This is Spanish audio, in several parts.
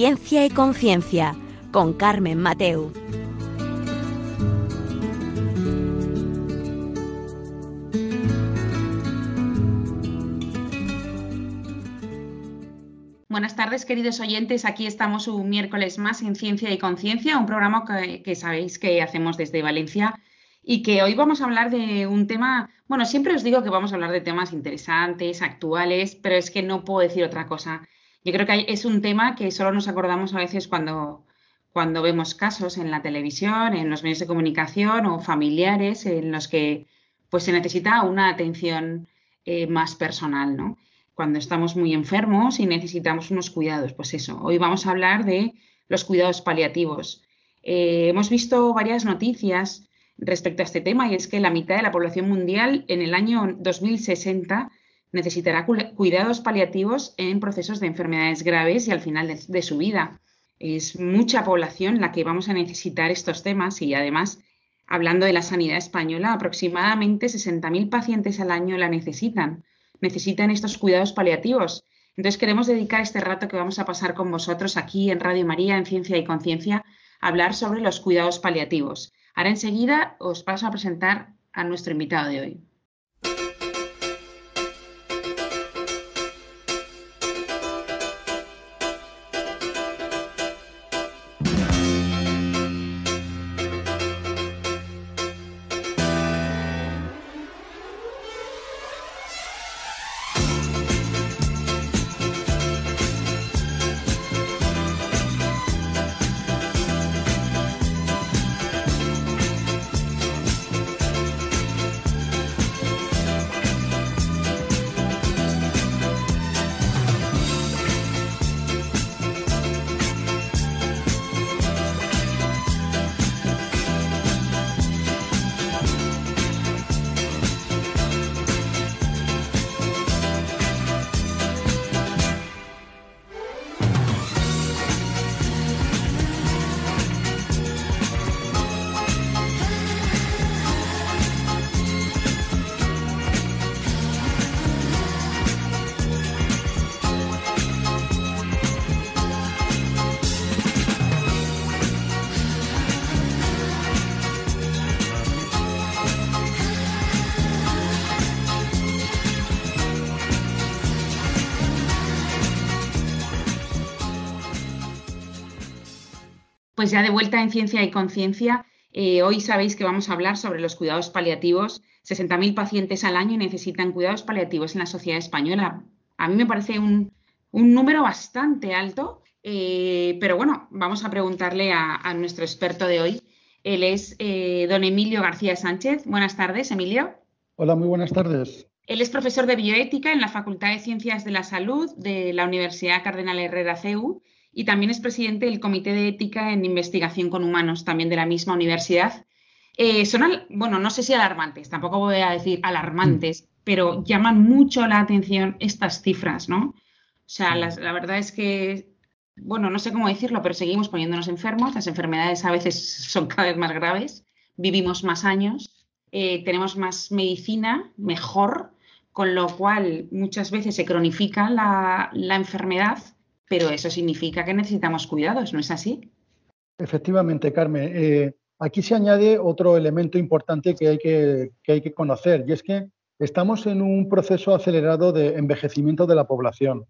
Ciencia y Conciencia con Carmen Mateu. Buenas tardes, queridos oyentes. Aquí estamos un miércoles más en Ciencia y Conciencia, un programa que, sabéis que hacemos desde Valencia y que hoy vamos a hablar de un tema, bueno, siempre os digo que vamos a hablar de temas interesantes, actuales, pero es que no puedo decir otra cosa. Yo creo que es un tema que solo nos acordamos a veces cuando, cuando vemos casos en la televisión, en los medios de comunicación o familiares en los que pues se necesita una atención eh, más personal, ¿no? Cuando estamos muy enfermos y necesitamos unos cuidados, pues eso. Hoy vamos a hablar de los cuidados paliativos. Eh, hemos visto varias noticias respecto a este tema y es que la mitad de la población mundial en el año 2060 necesitará cuidados paliativos en procesos de enfermedades graves y al final de, su vida. Es mucha población la que vamos a necesitar estos temas y además, hablando de la sanidad española, aproximadamente 60.000 pacientes al año la necesitan. Necesitan estos cuidados paliativos. Entonces queremos dedicar este rato que vamos a pasar con vosotros aquí en Radio María, en Ciencia y Conciencia, a hablar sobre los cuidados paliativos. Ahora enseguida os paso a presentar a nuestro invitado de hoy. Pues ya de vuelta en Ciencia y Conciencia, eh, hoy sabéis que vamos a hablar sobre los cuidados paliativos. 60.000 pacientes al año necesitan cuidados paliativos en la sociedad española. A mí me parece un, número bastante alto, eh, pero bueno, vamos a preguntarle a, nuestro experto de hoy. Él es eh, don Emilio García Sánchez. Buenas tardes, Emilio. Hola, muy buenas tardes. Él es profesor de bioética en la Facultad de Ciencias de la Salud de la Universidad Cardenal Herrera CEU y también es presidente del Comité de Ética en Investigación con Humanos, también de la misma universidad. Eh, son, bueno, no sé si alarmantes, tampoco voy a decir alarmantes, mm. pero llaman mucho la atención estas cifras, ¿no? O sea, la verdad es que, bueno, no sé cómo decirlo, pero seguimos poniéndonos enfermos, las enfermedades a veces son cada vez más graves, vivimos más años, eh, tenemos más medicina, mejor, con lo cual muchas veces se cronifica la, la enfermedad pero eso significa que necesitamos cuidados, ¿no es así? Efectivamente, Carmen. Eh, aquí se añade otro elemento importante que hay que, hay que conocer, y es que estamos en un proceso acelerado de envejecimiento de la población.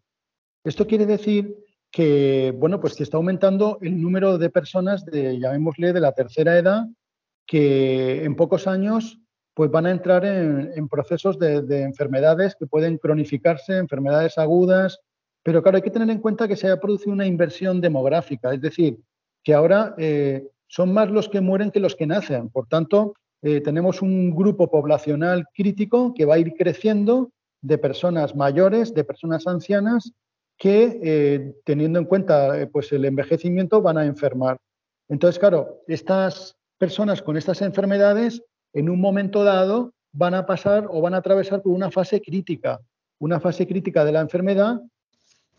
Esto quiere decir que, bueno, pues que está aumentando el número de personas de, llamémosle, de la tercera edad, que en pocos años pues van a entrar en, procesos de, enfermedades que pueden cronificarse, enfermedades agudas, pero claro, hay que tener en cuenta que se ha producido una inversión demográfica, es decir, que ahora eh, son más los que mueren que los que nacen. Por tanto, eh, tenemos un grupo poblacional crítico que va a ir creciendo de personas mayores, de personas ancianas, que eh, teniendo en cuenta pues, el envejecimiento van a enfermar. Entonces, claro, estas personas con estas enfermedades en un momento dado van a pasar o van a atravesar por una fase crítica, una fase crítica de la enfermedad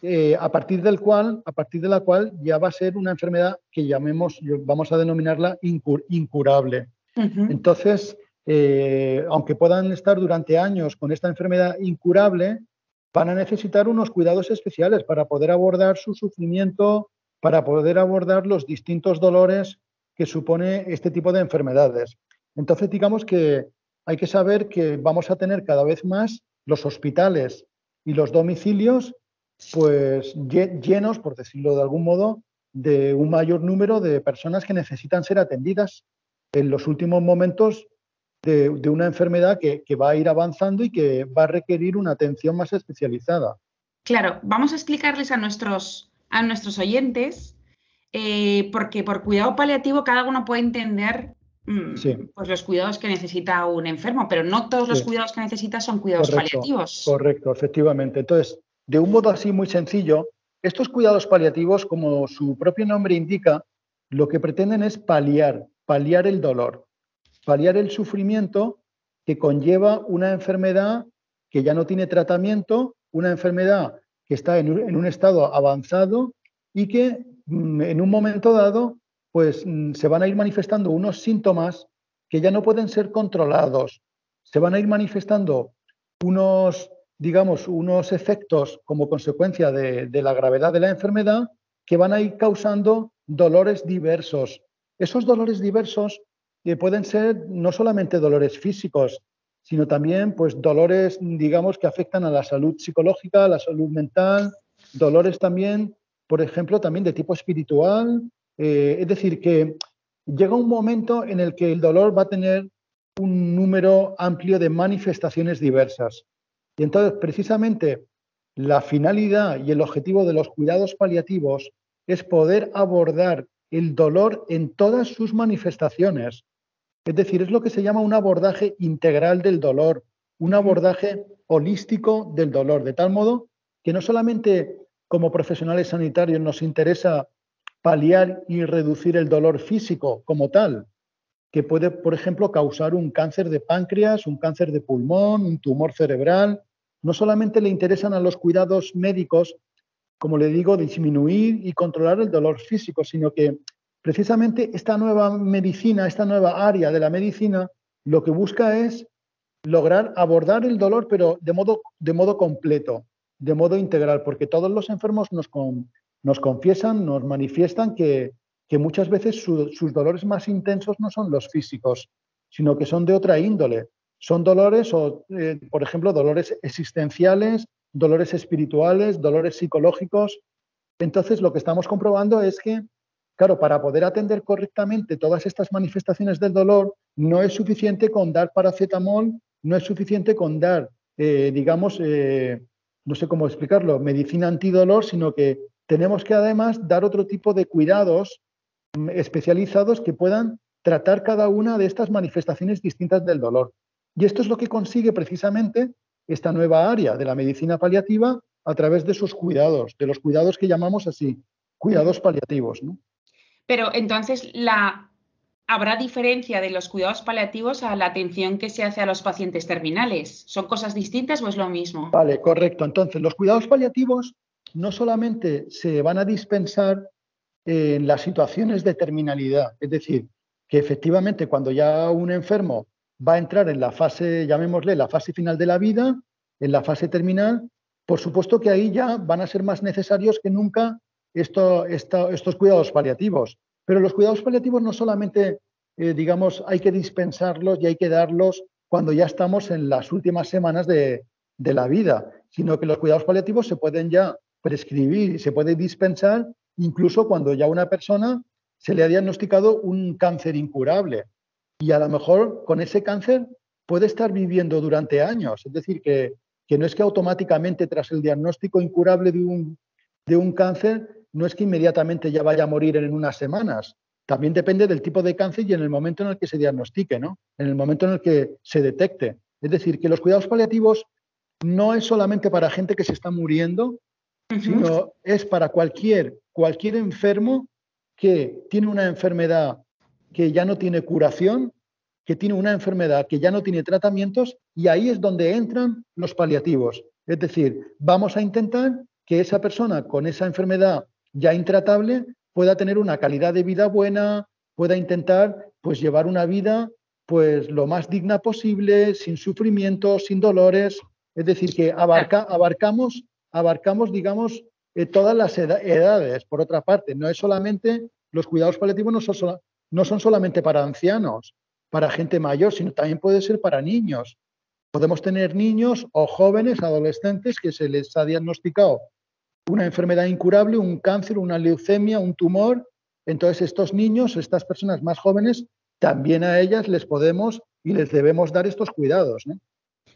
eh, a partir del cual, a partir de la cual ya va a ser una enfermedad que llamemos, vamos a denominarla incurable. Entonces, eh, aunque puedan estar durante años con esta enfermedad incurable, van a necesitar unos cuidados especiales para poder abordar su sufrimiento para poder abordar los distintos dolores que supone este tipo de enfermedades. Entonces, digamos que hay que saber que vamos a tener cada vez más los hospitales y los domicilios pues llenos, por decirlo de algún modo, de un mayor número de personas que necesitan ser atendidas en los últimos momentos de, una enfermedad que, va a ir avanzando y que va a requerir una atención más especializada. Claro, vamos a explicarles a nuestros, a nuestros oyentes, eh, porque por cuidado paliativo cada uno puede entender mm, pues los cuidados que necesita un enfermo, pero no todos los cuidados que necesita son cuidados paliativos. Correcto, efectivamente. Entonces, de un modo así muy sencillo, estos cuidados paliativos, como su propio nombre indica, lo que pretenden es paliar, paliar el dolor, paliar el sufrimiento que conlleva una enfermedad que ya no tiene tratamiento, una enfermedad que está en un, estado avanzado y que mm, en un momento dado pues mm, se van a ir manifestando unos síntomas que ya no pueden ser controlados, se van a ir manifestando unos digamos, unos efectos como consecuencia de, la gravedad de la enfermedad que van a ir causando dolores diversos. Esos dolores diversos que pueden ser no solamente dolores físicos, sino también pues, dolores, digamos, que afectan a la salud psicológica, a la salud mental, dolores también, por ejemplo, también de tipo espiritual. Eh, es decir, que llega un momento en el que el dolor va a tener un número amplio de manifestaciones diversas. Y entonces, precisamente, la finalidad y el objetivo de los cuidados paliativos es poder abordar el dolor en todas sus manifestaciones. Es decir, es lo que se llama un abordaje integral del dolor, un abordaje holístico del dolor, de tal modo que no solamente como profesionales sanitarios nos interesa paliar y reducir el dolor físico como tal, que puede, por ejemplo, causar un cáncer de páncreas, un cáncer de pulmón, un tumor cerebral, no solamente le interesan a los cuidados médicos, como le digo, disminuir y controlar el dolor físico, sino que precisamente esta nueva medicina, esta nueva área de la medicina, lo que busca es lograr abordar el dolor, pero de modo, completo, de modo integral, porque todos los enfermos nos confiesan, nos manifiestan que, muchas veces sus dolores más intensos no son los físicos, sino que son de otra índole. Son dolores, o, eh, por ejemplo, dolores existenciales, dolores espirituales, dolores psicológicos. Entonces, lo que estamos comprobando es que, claro, para poder atender correctamente todas estas manifestaciones del dolor, no es suficiente con dar paracetamol, no es suficiente con dar, eh, digamos, eh, no sé cómo explicarlo, medicina antidolor, sino que tenemos que además dar otro tipo de cuidados mm, especializados que puedan tratar cada una de estas manifestaciones distintas del dolor. Y esto es lo que consigue precisamente esta nueva área de la medicina paliativa a través de sus cuidados, de los cuidados que llamamos así, cuidados paliativos. Pero entonces, la, ¿habrá diferencia de los cuidados paliativos a la atención que se hace a los pacientes terminales? ¿Son cosas distintas o es lo mismo? Vale, correcto. Entonces, los cuidados paliativos no solamente se van a dispensar en las situaciones de terminalidad, es decir, que efectivamente cuando ya un enfermo va a entrar en la fase, llamémosle, la fase final de la vida, en la fase terminal, por supuesto que ahí ya van a ser más necesarios que nunca estos cuidados paliativos. Pero los cuidados paliativos no solamente, eh, digamos, hay que dispensarlos y hay que darlos cuando ya estamos en las últimas semanas de, la vida, sino que los cuidados paliativos se pueden ya prescribir y se puede dispensar incluso cuando ya una persona se le ha diagnosticado un cáncer incurable y a lo mejor con ese cáncer puede estar viviendo durante años. Es decir, que, no es que automáticamente tras el diagnóstico incurable de un, de un cáncer, no es que inmediatamente ya vaya a morir en unas semanas. También depende del tipo de cáncer y en el momento en el que se diagnostique, ¿no? En el momento en el que se detecte. Es decir, que los cuidados paliativos no es solamente para gente que se está muriendo, sino es para cualquier, cualquier enfermo que tiene una enfermedad que ya no tiene curación, que tiene una enfermedad que ya no tiene tratamientos y ahí es donde entran los paliativos. Es decir, vamos a intentar que esa persona con esa enfermedad ya intratable pueda tener una calidad de vida buena, pueda intentar pues llevar una vida pues lo más digna posible, sin sufrimiento, sin dolores, es decir, que abarca, abarcamos, abarcamos, digamos, eh, todas las edades, por otra parte. No es solamente, los cuidados paliativos no son, no son solamente para ancianos, para gente mayor, sino también puede ser para niños. Podemos tener niños o jóvenes, adolescentes, que se les ha diagnosticado una enfermedad incurable, un cáncer, una leucemia, un tumor. Entonces, estos niños, estas personas más jóvenes, también a ellas les podemos y les debemos dar estos cuidados.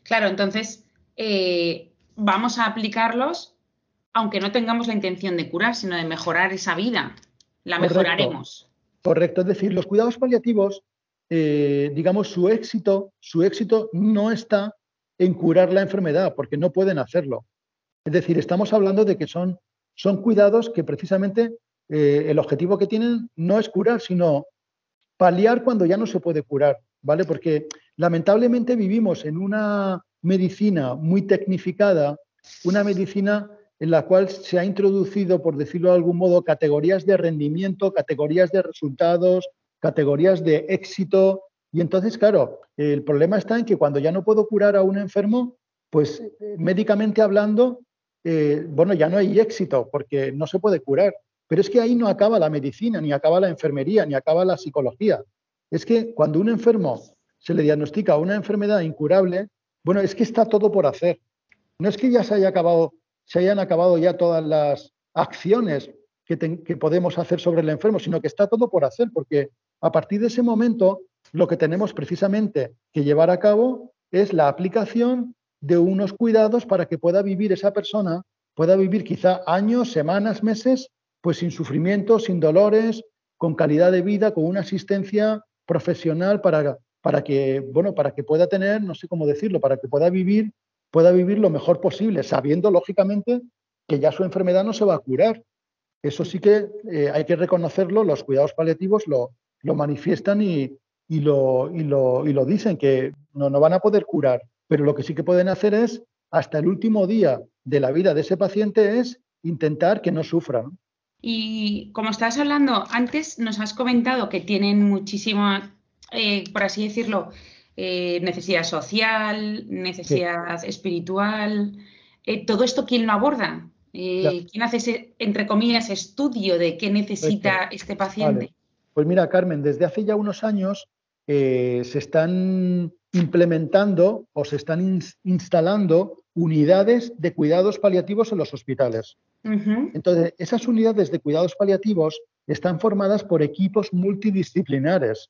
Claro, entonces eh, vamos a aplicarlos aunque no tengamos la intención de curar, sino de mejorar esa vida. La mejoraremos. Correcto, es decir, los cuidados paliativos, eh, digamos, su éxito, su éxito no está en curar la enfermedad, porque no pueden hacerlo. Es decir, estamos hablando de que son, son cuidados que precisamente eh, el objetivo que tienen no es curar, sino paliar cuando ya no se puede curar, ¿vale? Porque lamentablemente vivimos en una medicina muy tecnificada, una medicina en la cual se ha introducido, por decirlo de algún modo, categorías de rendimiento, categorías de resultados, categorías de éxito. Y entonces, claro, el problema está en que cuando ya no puedo curar a un enfermo, pues eh, médicamente hablando, eh, bueno, ya no hay éxito porque no se puede curar. Pero es que ahí no acaba la medicina, ni acaba la enfermería, ni acaba la psicología. Es que cuando un enfermo se le diagnostica una enfermedad incurable, bueno, es que está todo por hacer. No es que ya se haya acabado, se hayan acabado ya todas las acciones que, podemos hacer sobre el enfermo, sino que está todo por hacer, porque a partir de ese momento lo que tenemos precisamente que llevar a cabo es la aplicación de unos cuidados para que pueda vivir esa persona, pueda vivir quizá años, semanas, meses pues sin sufrimiento, sin dolores, con calidad de vida, con una asistencia profesional para, para que, bueno, para que pueda tener, no sé cómo decirlo, para que pueda vivir, pueda vivir lo mejor posible, sabiendo lógicamente que ya su enfermedad no se va a curar. Eso sí que eh, hay que reconocerlo, los cuidados paliativos lo, lo manifiestan y, y, lo, y, lo, y, lo, dicen, que no, no van a poder curar, pero lo que sí que pueden hacer es, hasta el último día de la vida de ese paciente, es intentar que no sufra. Y como estabas hablando antes, nos has comentado que tienen muchísima, eh, por así decirlo, eh, necesidad social, necesidad espiritual. Eh, ¿Todo esto quién lo aborda? ¿Quién hace ese, entre comillas, estudio de qué necesita este paciente? Pues mira, Carmen, desde hace ya unos años se están implementando o se están instalando unidades de cuidados paliativos en los hospitales. Entonces, esas unidades de cuidados paliativos están formadas por equipos multidisciplinares,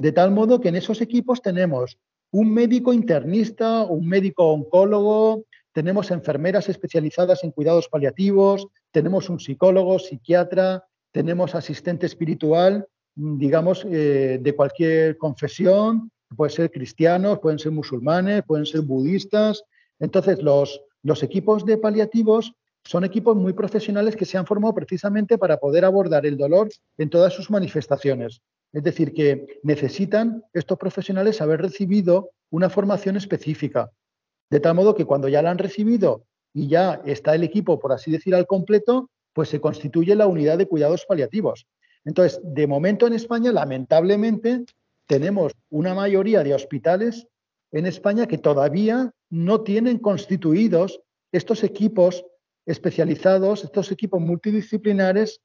de tal modo que en esos equipos tenemos un médico internista, un médico oncólogo, tenemos enfermeras especializadas en cuidados paliativos, tenemos un psicólogo, psiquiatra, tenemos asistente espiritual, digamos, eh, de cualquier confesión, pueden ser cristianos, pueden ser musulmanes, pueden ser budistas. Entonces, los, los equipos de paliativos son equipos muy profesionales que se han formado precisamente para poder abordar el dolor en todas sus manifestaciones. Es decir, que necesitan estos profesionales haber recibido una formación específica, de tal modo que cuando ya la han recibido y ya está el equipo, por así decir, al completo, pues se constituye la unidad de cuidados paliativos. Entonces, de momento en España, lamentablemente, tenemos una mayoría de hospitales en España que todavía no tienen constituidos estos equipos especializados, estos equipos multidisciplinares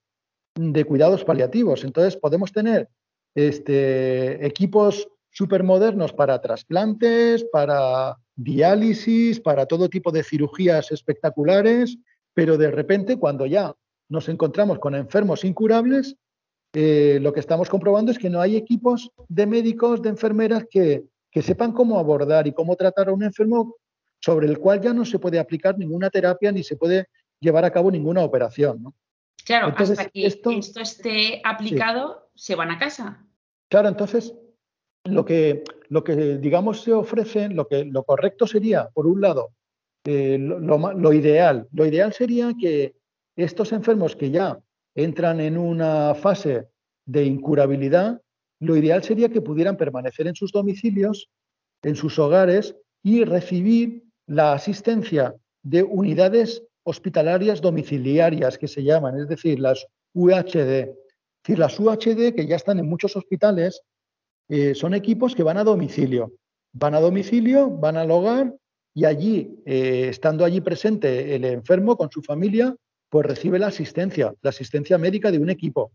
de cuidados paliativos. Entonces, podemos tener este, equipos supermodernos para trasplantes, para diálisis, para todo tipo de cirugías espectaculares, pero de repente, cuando ya nos encontramos con enfermos incurables, eh, lo que estamos comprobando es que no hay equipos de médicos, de enfermeras que, que sepan cómo abordar y cómo tratar a un enfermo sobre el cual ya no se puede aplicar ninguna terapia ni se puede llevar a cabo ninguna operación. ¿no? Claro, hasta que esto, esté aplicado, se van a casa. Claro, entonces lo que, lo que digamos se ofrece, lo que lo correcto sería, por un lado, eh, lo, lo, ideal. Lo ideal sería que estos enfermos que ya entran en una fase de incurabilidad, lo ideal sería que pudieran permanecer en sus domicilios, en sus hogares y recibir la asistencia de unidades hospitalarias domiciliarias que se llaman, es decir, las UHD. Decir, las UHD que ya están en muchos hospitales eh, son equipos que van a domicilio. Van a domicilio, van al hogar y allí, eh, estando allí presente el enfermo con su familia, pues recibe la asistencia, la asistencia médica de un equipo.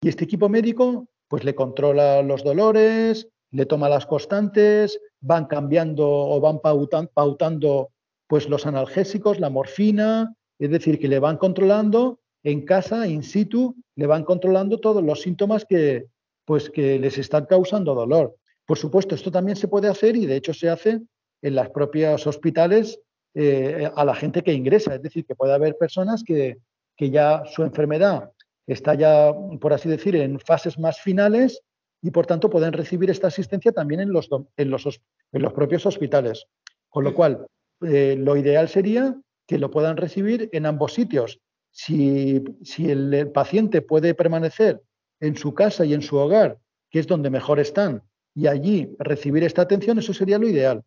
Y este equipo médico pues le controla los dolores, le toma las constantes, van cambiando o van pautando pues los analgésicos, la morfina, es decir, que le van controlando en casa, in situ, le van controlando todos los síntomas que, pues, que les están causando dolor. Por supuesto, esto también se puede hacer y de hecho se hace en las propias hospitales eh, a la gente que ingresa. Es decir, que puede haber personas que, que ya su enfermedad está ya, por así decir, en fases más finales y por tanto pueden recibir esta asistencia también en los, en los, en los propios hospitales. Con lo cual, eh, lo ideal sería que lo puedan recibir en ambos sitios. Si, si el paciente puede permanecer en su casa y en su hogar, que es donde mejor están, y allí recibir esta atención, eso sería lo ideal.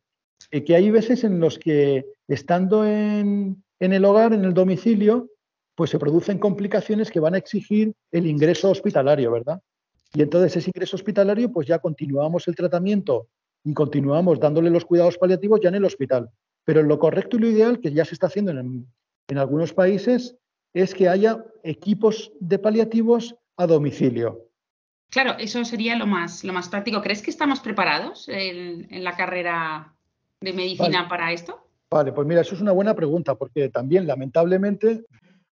Y que hay veces en los que, estando en, en el hogar, en el domicilio, pues se producen complicaciones que van a exigir el ingreso hospitalario, ¿verdad? Y entonces ese ingreso hospitalario, pues ya continuamos el tratamiento y continuamos dándole los cuidados paliativos ya en el hospital. Pero lo correcto y lo ideal, que ya se está haciendo en, algunos países, es que haya equipos de paliativos a domicilio. Claro, eso sería lo más, lo más práctico. ¿Crees que estamos preparados en, la carrera de medicina para esto? Vale, pues mira, eso es una buena pregunta, porque también, lamentablemente,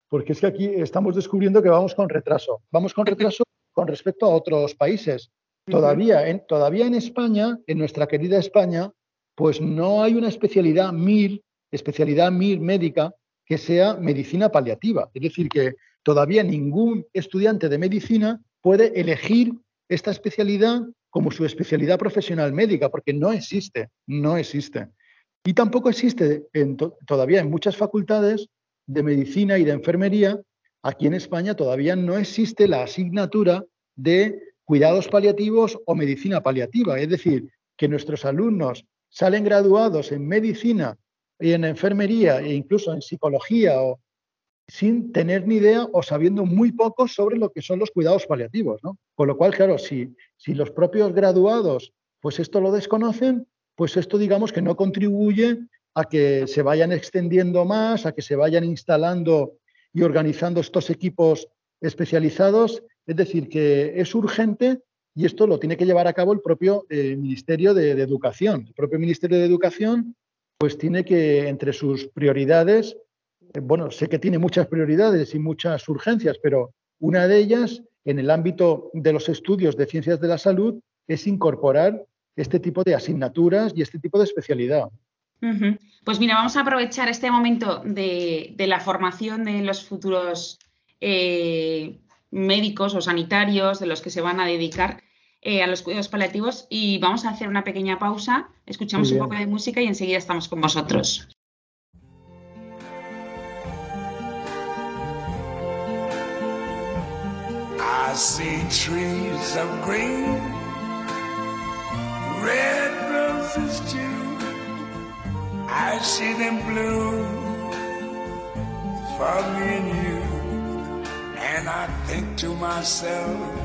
porque es que aquí estamos descubriendo que vamos con retraso. Vamos con retraso con respecto a otros países. Todavía en, todavía en España, en nuestra querida España, pues no hay una especialidad MIR, especialidad MIR médica, que sea medicina paliativa. Es decir, que todavía ningún estudiante de medicina puede elegir esta especialidad como su especialidad profesional médica, porque no existe, no existe. Y tampoco existe todavía en muchas facultades de medicina y de enfermería, aquí en España todavía no existe la asignatura de cuidados paliativos o medicina paliativa. Es decir, que nuestros alumnos salen graduados en medicina y en enfermería e incluso en psicología o sin tener ni idea o sabiendo muy poco sobre lo que son los cuidados paliativos, ¿no? Con lo cual, claro, si, si los propios graduados pues esto lo desconocen, pues esto digamos que no contribuye a que se vayan extendiendo más, a que se vayan instalando y organizando estos equipos especializados. Es decir, que es urgente y esto lo tiene que llevar a cabo el propio eh, Ministerio de, Educación. El propio Ministerio de Educación pues tiene que, entre sus prioridades, eh, bueno, sé que tiene muchas prioridades y muchas urgencias, pero una de ellas, en el ámbito de los estudios de ciencias de la salud, es incorporar este tipo de asignaturas y este tipo de especialidad. Pues mira, vamos a aprovechar este momento de, la formación de los futuros eh, médicos o sanitarios, de los que se van a dedicar eh, a los cuidados paliativos, y vamos a hacer una pequeña pausa, escuchamos un poco de música y enseguida estamos con vosotros. I see them bloom for me and you, and I think to myself,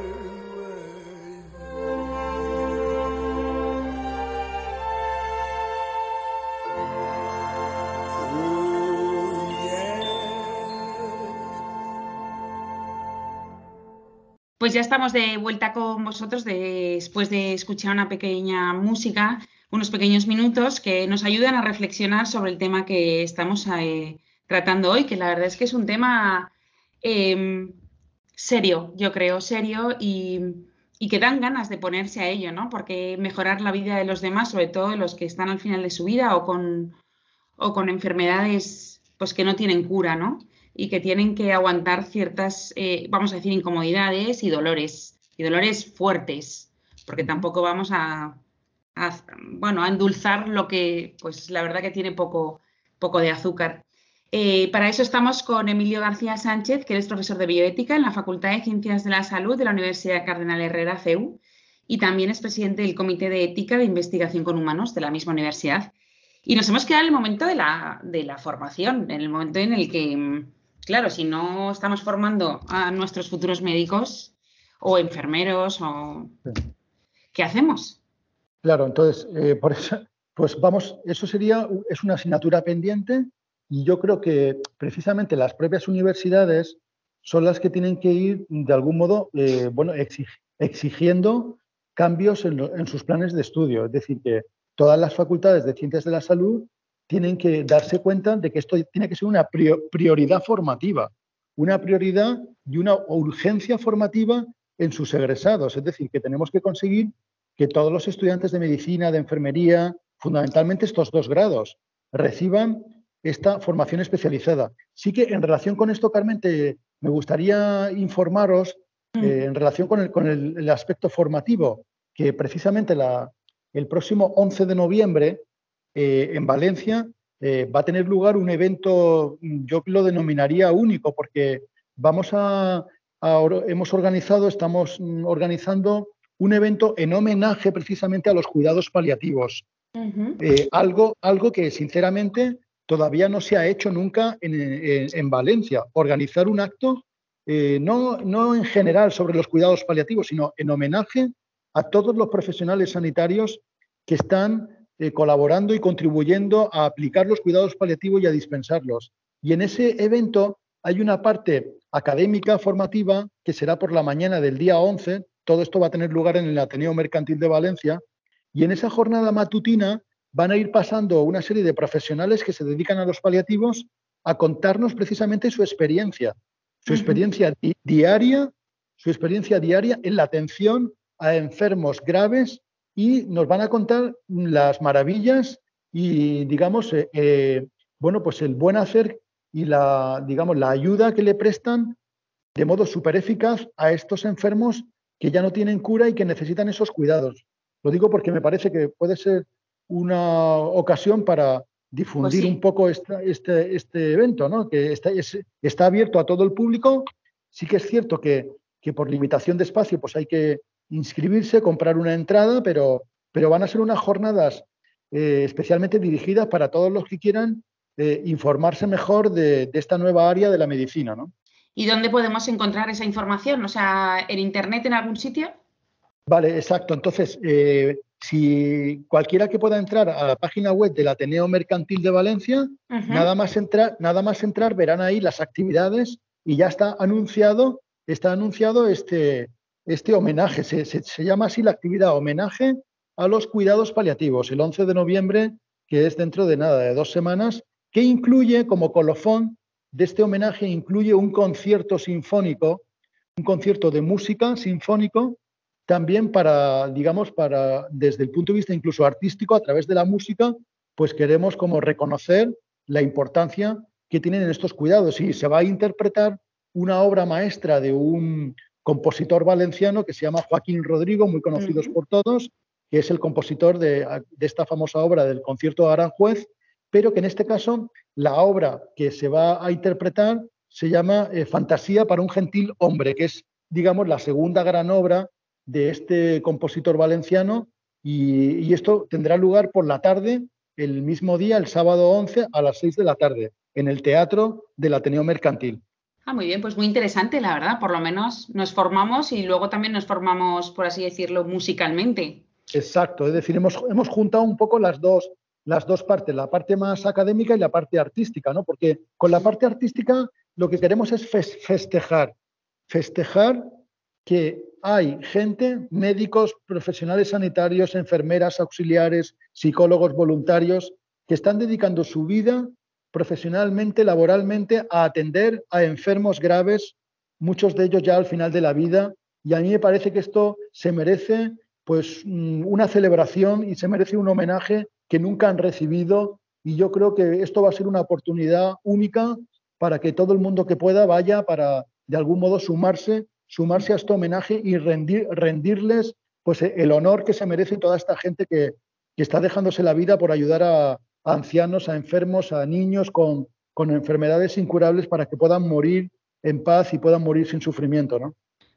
Pues ya estamos de vuelta con vosotros después de escuchar una pequeña música, unos pequeños minutos que nos ayudan a reflexionar sobre el tema que estamos eh, tratando hoy, que la verdad es que es un tema em, serio, yo creo, serio y, que dan ganas de ponerse a ello, ¿no? Porque mejorar la vida de los demás, sobre todo los que están al final de su vida o con, o con enfermedades pues que no tienen cura, ¿no? Y que tienen que aguantar ciertas, eh, vamos a decir, incomodidades y dolores, y dolores fuertes, porque tampoco vamos a, bueno, a endulzar lo que, pues la verdad que tiene poco, poco de azúcar. Eh, para eso estamos con Emilio García Sánchez, que es profesor de bioética en la Facultad de Ciencias de la Salud de la Universidad Cardenal Herrera, CEU, y también es presidente del Comité de Ética de Investigación con Humanos de la misma universidad. Y nos hemos quedado en el momento de la, de la formación, en el momento en el que claro, si no estamos formando a nuestros futuros médicos o enfermeros o ¿qué hacemos? Claro, entonces, eh, por eso, pues vamos, eso sería, es una asignatura pendiente y yo creo que precisamente las propias universidades son las que tienen que ir de algún modo, eh, bueno, exigiendo cambios en, sus planes de estudio. Es decir, que todas las facultades de ciencias de la salud tienen que darse cuenta de que esto tiene que ser una prioridad formativa, una prioridad y una urgencia formativa en sus egresados. Es decir, que tenemos que conseguir que todos los estudiantes de medicina, de enfermería, fundamentalmente estos dos grados, reciban esta formación especializada. Sí que en relación con esto, Carmen, me gustaría informaros mm. eh, en relación con, el, aspecto formativo, que precisamente el próximo 11 de noviembre eh, en Valencia eh, va a tener lugar un evento, yo lo denominaría único, porque vamos a, hemos organizado, estamos mm, organizando un evento en homenaje precisamente a los cuidados paliativos. Eh, algo, algo que sinceramente todavía no se ha hecho nunca en, Valencia. Organizar un acto no, no en general sobre los cuidados paliativos, sino en homenaje a todos los profesionales sanitarios que están eh, colaborando y contribuyendo a aplicar los cuidados paliativos y a dispensarlos. Y en ese evento hay una parte académica, formativa, que será por la mañana del día 11. Todo esto va a tener lugar en el Ateneo Mercantil de Valencia. Y en esa jornada matutina van a ir pasando una serie de profesionales que se dedican a los paliativos a contarnos precisamente su experiencia, su experiencia diaria, su experiencia diaria en la atención a enfermos graves y nos van a contar las maravillas y, digamos, eh, eh, bueno, pues el buen hacer y la, digamos, la ayuda que le prestan de modo súper eficaz a estos enfermos que ya no tienen cura y que necesitan esos cuidados. Lo digo porque me parece que puede ser una ocasión para difundir pues un poco este, este, evento, ¿no? que está, está abierto a todo el público. Sí que es cierto que, que por limitación de espacio pues hay que inscribirse, comprar una entrada, pero, pero van a ser unas jornadas eh, especialmente dirigidas para todos los que quieran eh, informarse mejor de, esta nueva área de la medicina. ¿no? ¿Y dónde podemos encontrar esa información? O sea, ¿en Internet en algún sitio? Vale, exacto. Entonces, eh, si cualquiera que pueda entrar a la página web del Ateneo Mercantil de Valencia, nada, más entrar, nada más entrar verán ahí las actividades y ya está anunciado, está anunciado este, este homenaje, se, llama así la actividad homenaje a los cuidados paliativos, el 11 de noviembre, que es dentro de nada, de dos semanas, que incluye como colofón de este homenaje, incluye un concierto sinfónico, un concierto de música sinfónico, también para, digamos, para, desde el punto de vista incluso artístico, a través de la música, pues queremos como reconocer la importancia que tienen estos cuidados. Y se va a interpretar una obra maestra de un compositor valenciano que se llama Joaquín Rodrigo, muy conocidos por todos, que es el compositor de, esta famosa obra del concierto de Aranjuez, pero que en este caso la obra que se va a interpretar se llama eh, Fantasía para un gentil hombre, que es, digamos, la segunda gran obra de este compositor valenciano y, esto tendrá lugar por la tarde el mismo día, el sábado 11, a las 6 de la tarde, en el Teatro del Ateneo Mercantil. Ah, muy bien, pues muy interesante, la verdad. Por lo menos nos formamos y luego también nos formamos, por así decirlo, musicalmente. Exacto, es decir, hemos, hemos juntado un poco las dos, las dos partes, la parte más académica y la parte artística, ¿no? Porque con la parte artística lo que queremos es festejar, festejar que hay gente, médicos, profesionales sanitarios, enfermeras, auxiliares, psicólogos, voluntarios, que están dedicando su vida profesionalmente, laboralmente, a atender a enfermos graves, muchos de ellos ya al final de la vida. Y a mí me parece que esto se merece pues mm, una celebración y se merece un homenaje que nunca han recibido. Y yo creo que esto va a ser una oportunidad única para que todo el mundo que pueda vaya para de algún modo sumarse sumarse a este homenaje y rendir, rendirles pues, el honor que se merece toda esta gente que, está dejándose la vida por ayudar a, ancianos, a enfermos, a niños con, con, enfermedades incurables para que puedan morir en paz y puedan morir sin sufrimiento, ¿no?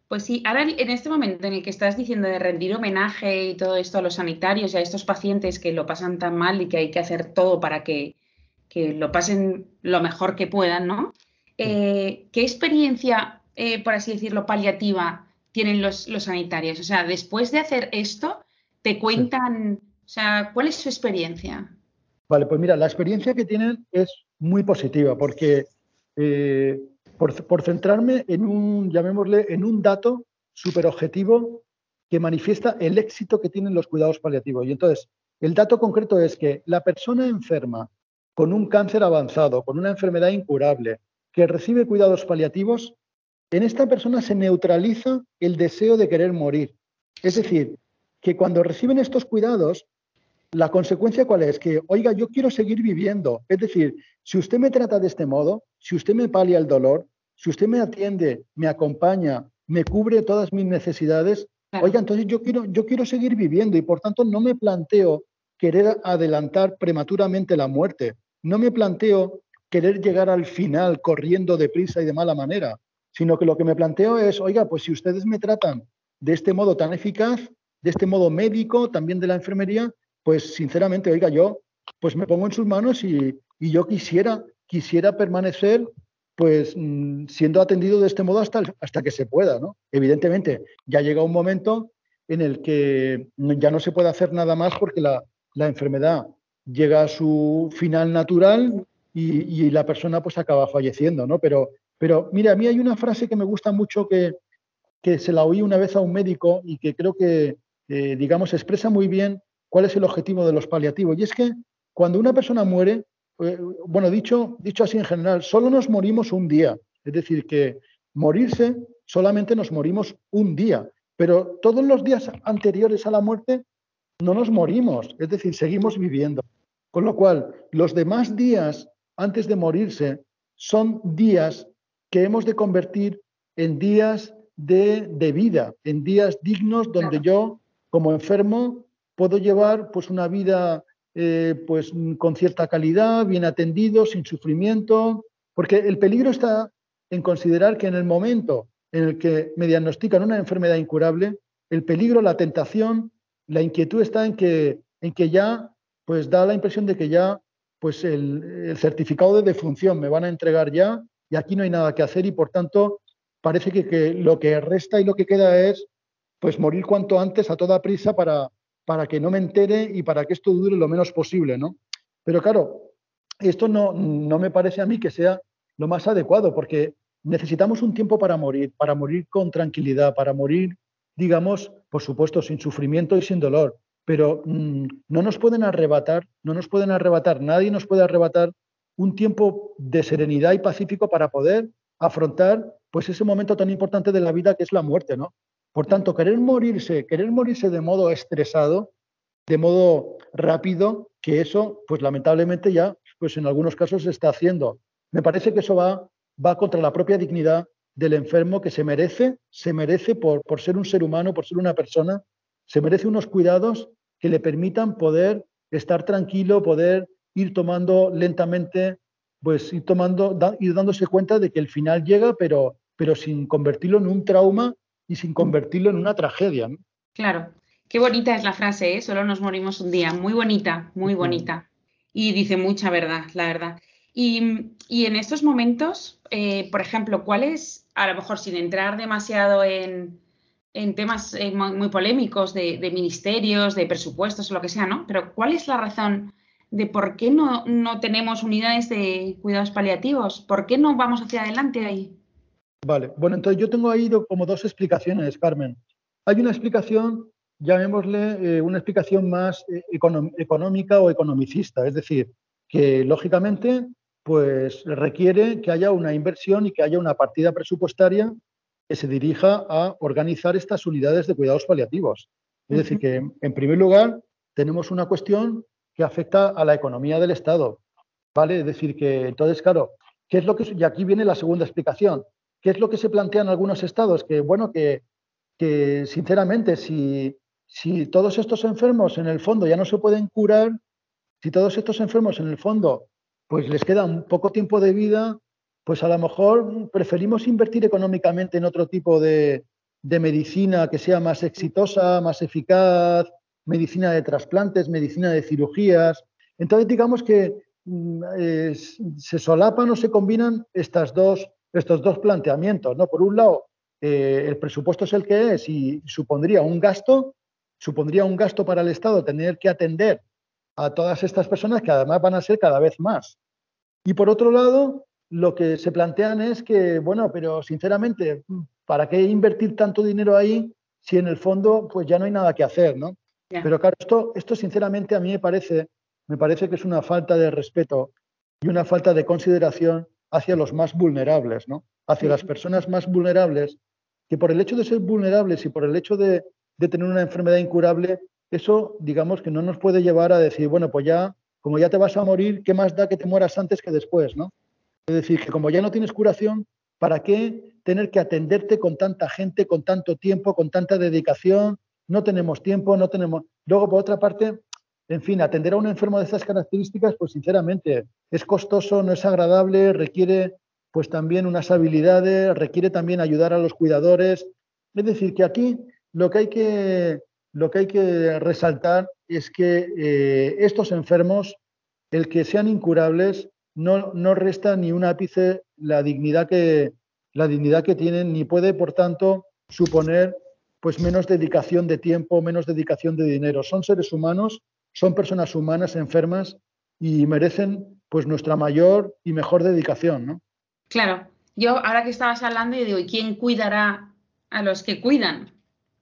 Pues sí, ahora en este momento en el que estás diciendo de rendir homenaje y todo esto a los sanitarios y a estos pacientes que lo pasan tan mal y que hay que hacer todo para que, que lo pasen lo mejor que puedan, ¿no? Eh, ¿Qué experiencia eh, por así decirlo, paliativa tienen los, los, sanitarios? O sea, después de hacer esto, te cuentan, o sea, ¿cuál es su experiencia? Vale, pues mira, la experiencia que tienen es muy positiva porque eh, por, centrarme en un, llamémosle, en un dato súper objetivo que manifiesta el éxito que tienen los cuidados paliativos. Y entonces, el dato concreto es que la persona enferma con un cáncer avanzado, con una enfermedad incurable, que recibe cuidados paliativos, en esta persona se neutraliza el deseo de querer morir. Es decir, que cuando reciben estos cuidados, la consecuencia cuál es? Que, oiga, yo quiero seguir viviendo. Es decir, si usted me trata de este modo, si usted me palia el dolor, si usted me atiende, me acompaña, me cubre todas mis necesidades, oiga, entonces yo quiero, yo quiero seguir viviendo y por tanto no me planteo querer adelantar prematuramente la muerte. No me planteo querer llegar al final corriendo deprisa y de mala manera sino que lo que me planteo es, oiga, pues si ustedes me tratan de este modo tan eficaz, de este modo médico, también de la enfermería, pues sinceramente, oiga, yo pues me pongo en sus manos y, yo quisiera, quisiera permanecer pues mm, siendo atendido de este modo hasta, hasta que se pueda, ¿no? Evidentemente, ya llega un momento en el que ya no se puede hacer nada más porque la, enfermedad llega a su final natural y, y, la persona pues acaba falleciendo, ¿no? Pero pero mira, a mí hay una frase que me gusta mucho que, se la oí una vez a un médico y que creo que, eh, digamos, expresa muy bien cuál es el objetivo de los paliativos. Y es que cuando una persona muere, eh, bueno, dicho, dicho así en general, solo nos morimos un día. Es decir, que morirse solamente nos morimos un día, pero todos los días anteriores a la muerte no nos morimos, es decir, seguimos viviendo. Con lo cual, los demás días antes de morirse son días que hemos de convertir en días de, vida, en días dignos donde yo, como enfermo, puedo llevar pues, una vida eh, pues, con cierta calidad, bien atendido, sin sufrimiento, porque el peligro está en considerar que en el momento en el que me diagnostican una enfermedad incurable, el peligro, la tentación, la inquietud está en que, en que ya pues da la impresión de que ya pues el, el certificado de defunción me van a entregar ya y aquí no hay nada que hacer y por tanto parece que, lo que resta y lo que queda es pues morir cuanto antes a toda prisa para, para que no me entere y para que esto dure lo menos posible, ¿no? Pero claro, esto no, no me parece a mí que sea lo más adecuado porque necesitamos un tiempo para morir, para morir con tranquilidad, para morir, digamos, por supuesto, sin sufrimiento y sin dolor. Pero mm, no nos pueden arrebatar, no nos pueden arrebatar, nadie nos puede arrebatar un tiempo de serenidad y pacífico para poder afrontar pues ese momento tan importante de la vida que es la muerte, ¿no? Por tanto, querer morirse, querer morirse de modo estresado, de modo rápido, que eso, pues lamentablemente ya, pues en algunos casos se está haciendo. Me parece que eso va, va contra la propia dignidad del enfermo que se merece, se merece por, por ser un ser humano, por ser una persona, se merece unos cuidados que le permitan poder estar tranquilo, poder ir tomando lentamente, pues ir tomando, ir dándose cuenta de que el final llega, pero, pero sin convertirlo en un trauma y sin convertirlo en una tragedia. Claro, qué bonita es la frase, ¿eh? solo nos morimos un día, muy bonita, muy bonita. Y dice mucha verdad, la verdad. Y, en estos momentos, eh, por ejemplo, ¿cuál es, a lo mejor sin entrar demasiado en, temas eh, muy, polémicos de, ministerios, de presupuestos o lo que sea, ¿no? Pero ¿cuál es la razón de por qué no, no tenemos unidades de cuidados paliativos? ¿Por qué no vamos hacia adelante ahí? Vale, bueno, entonces yo tengo ahí como dos explicaciones, Carmen. Hay una explicación, llamémosle eh, una explicación más económica o economicista, es decir, que lógicamente pues requiere que haya una inversión y que haya una partida presupuestaria que se dirija a organizar estas unidades de cuidados paliativos. Es decir, que en primer lugar tenemos una cuestión que afecta a la economía del Estado. ¿Vale? Es decir, que entonces, claro, ¿qué es lo que y aquí viene la segunda explicación? ¿Qué es lo que se plantea en algunos estados? Que bueno, que, que sinceramente, si, si todos estos enfermos en el fondo ya no se pueden curar, si todos estos enfermos en el fondo pues les queda poco tiempo de vida, pues a lo mejor preferimos invertir económicamente en otro tipo de, medicina que sea más exitosa, más eficaz, medicina de trasplantes, medicina de cirugías. Entonces, digamos que mm, se solapan o se combinan estas dos, estos dos planteamientos. ¿no? Por un lado, eh, el presupuesto es el que es y supondría un gasto, supondría un gasto para el Estado tener que atender a todas estas personas que además van a ser cada vez más. Y por otro lado, lo que se plantean es que, bueno, pero sinceramente, ¿para qué invertir tanto dinero ahí si en el fondo pues ya no hay nada que hacer, ¿no? Pero claro, esto, esto sinceramente a mí me parece, me parece que es una falta de respeto y una falta de consideración hacia los más vulnerables, ¿no? Hacia las personas más vulnerables, que por el hecho de ser vulnerables y por el hecho de, de tener una enfermedad incurable, eso, digamos, que no nos puede llevar a decir, bueno, pues ya, como ya te vas a morir, ¿qué más da que te mueras antes que después, no? Es decir, que como ya no tienes curación, ¿para qué tener que atenderte con tanta gente, con tanto tiempo, con tanta dedicación? No tenemos tiempo, no tenemos... Luego, por otra parte, en fin, atender a un enfermo de estas características, pues sinceramente, es costoso, no es agradable, requiere pues también unas habilidades, requiere también ayudar a los cuidadores. Es decir, que aquí lo que hay que lo que hay que resaltar es que eh, estos enfermos, el que sean incurables, no, no resta ni un ápice la dignidad, que, la dignidad que tienen, ni puede, por tanto, suponer pues menos dedicación de tiempo, menos dedicación de dinero. Son seres humanos, son personas humanas enfermas y merecen pues nuestra mayor y mejor dedicación, ¿no? Claro. Yo ahora que estabas hablando, yo digo, ¿y quién cuidará a los que cuidan?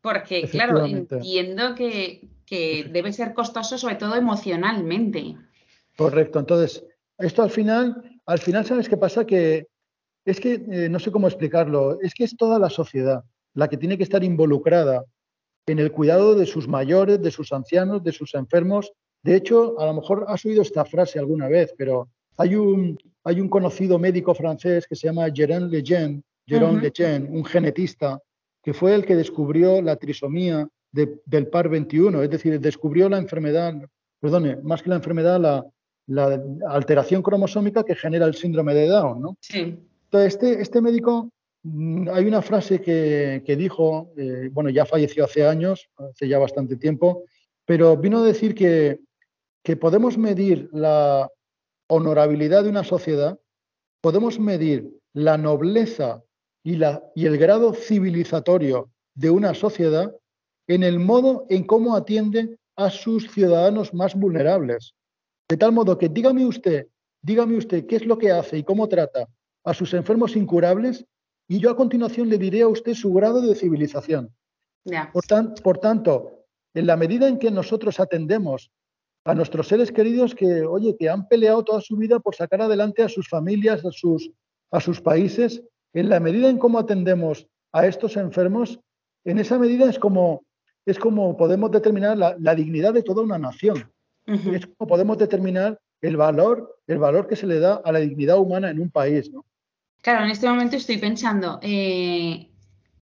Porque, claro, entiendo que, debe ser costoso, sobre todo emocionalmente. Correcto. Entonces, esto al final, al final, ¿sabes qué pasa? Que es que, eh, no sé cómo explicarlo, es que es toda la sociedad la que tiene que estar involucrada en el cuidado de sus mayores, de sus ancianos, de sus enfermos. De hecho, a lo mejor has oído esta frase alguna vez, pero hay un, hay un conocido médico francés que se llama Jérôme Lejeune, Jérôme Lejeune, un genetista, que fue el que descubrió la trisomía del par 21, es decir, descubrió la enfermedad, perdone, más que la enfermedad, la, alteración cromosómica que genera el síndrome de Down, ¿no? Sí. Entonces, este, este médico, mm, hay una frase que, dijo, eh, bueno, ya falleció hace años, hace ya bastante tiempo, pero vino a decir que, que podemos medir la honorabilidad de una sociedad, podemos medir la nobleza y, la, y el grado civilizatorio de una sociedad en el modo en cómo atiende a sus ciudadanos más vulnerables. De tal modo que dígame usted, dígame usted qué es lo que hace y cómo trata a sus enfermos incurables y yo a continuación le diré a usted su grado de civilización. Por, por, tanto, en la medida en que nosotros atendemos a nuestros seres queridos que, oye, que han peleado toda su vida por sacar adelante a sus familias, a sus, a sus países, en la medida en cómo atendemos a estos enfermos, en esa medida es como, es como podemos determinar la, dignidad de toda una nación. Es como podemos determinar el valor, el valor que se le da a la dignidad humana en un país. Claro, en este momento estoy pensando eh,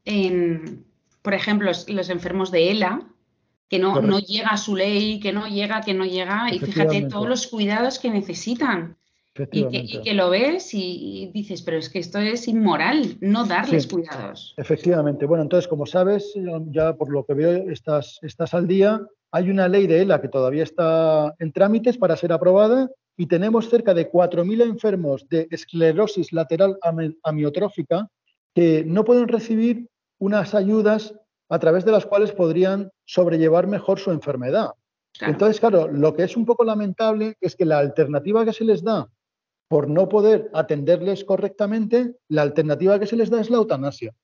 en, por ejemplo, los, enfermos de ELA, que no, no, llega a su ley, que no llega, que no llega, y fíjate todos los cuidados que necesitan. Y que, lo ves y, dices, pero es que esto es inmoral, no darles cuidados. Efectivamente. Bueno, entonces, como sabes, ya por lo que veo, estás, estás al día. Hay una ley de ELA que todavía está en trámites para ser aprobada y tenemos cerca de 4.000 enfermos de esclerosis lateral amiotrófica que no pueden recibir unas ayudas a través de las cuales podrían sobrellevar mejor su enfermedad. Entonces, claro, lo que es un poco lamentable es que la alternativa que se les da por no poder atenderles correctamente, la alternativa que se les da es la eutanasia.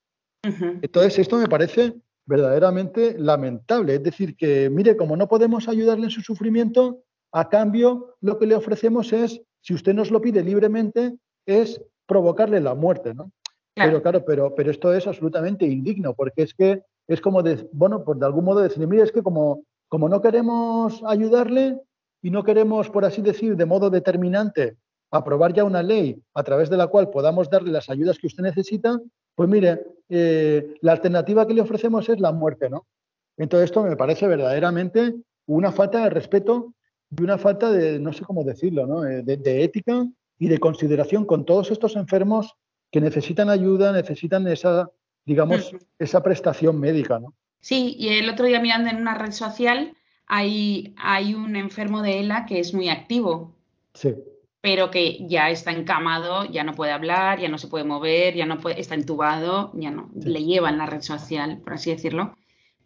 Entonces, esto me parece verdaderamente lamentable. Es decir, que, mire, como no podemos ayudarle en su sufrimiento, a cambio lo que le ofrecemos es, si usted nos lo pide libremente, es provocarle la muerte, ¿no? Pero claro, pero, pero esto es absolutamente indigno, porque es que es como, de, bueno, pues de algún modo decirle, mire, es que como, como no queremos ayudarle y no queremos, por así decir, de modo determinante, aprobar ya una ley a través de la cual podamos darle las ayudas que usted necesita, pues mire, eh, la alternativa que le ofrecemos es la muerte, ¿no? Entonces esto me parece verdaderamente una falta de respeto y una falta de, no sé cómo decirlo, ¿no? Eh, de ética y de consideración con todos estos enfermos que necesitan ayuda, necesitan esa, digamos, esa prestación médica, ¿no? Sí, y el otro día mirando en una red social hay, hay un enfermo de ELA que es muy activo. Sí. Pero que ya está encamado, ya no puede hablar, ya no se puede mover, ya no puede, está entubado, ya no, le lleva en la red social, por así decirlo.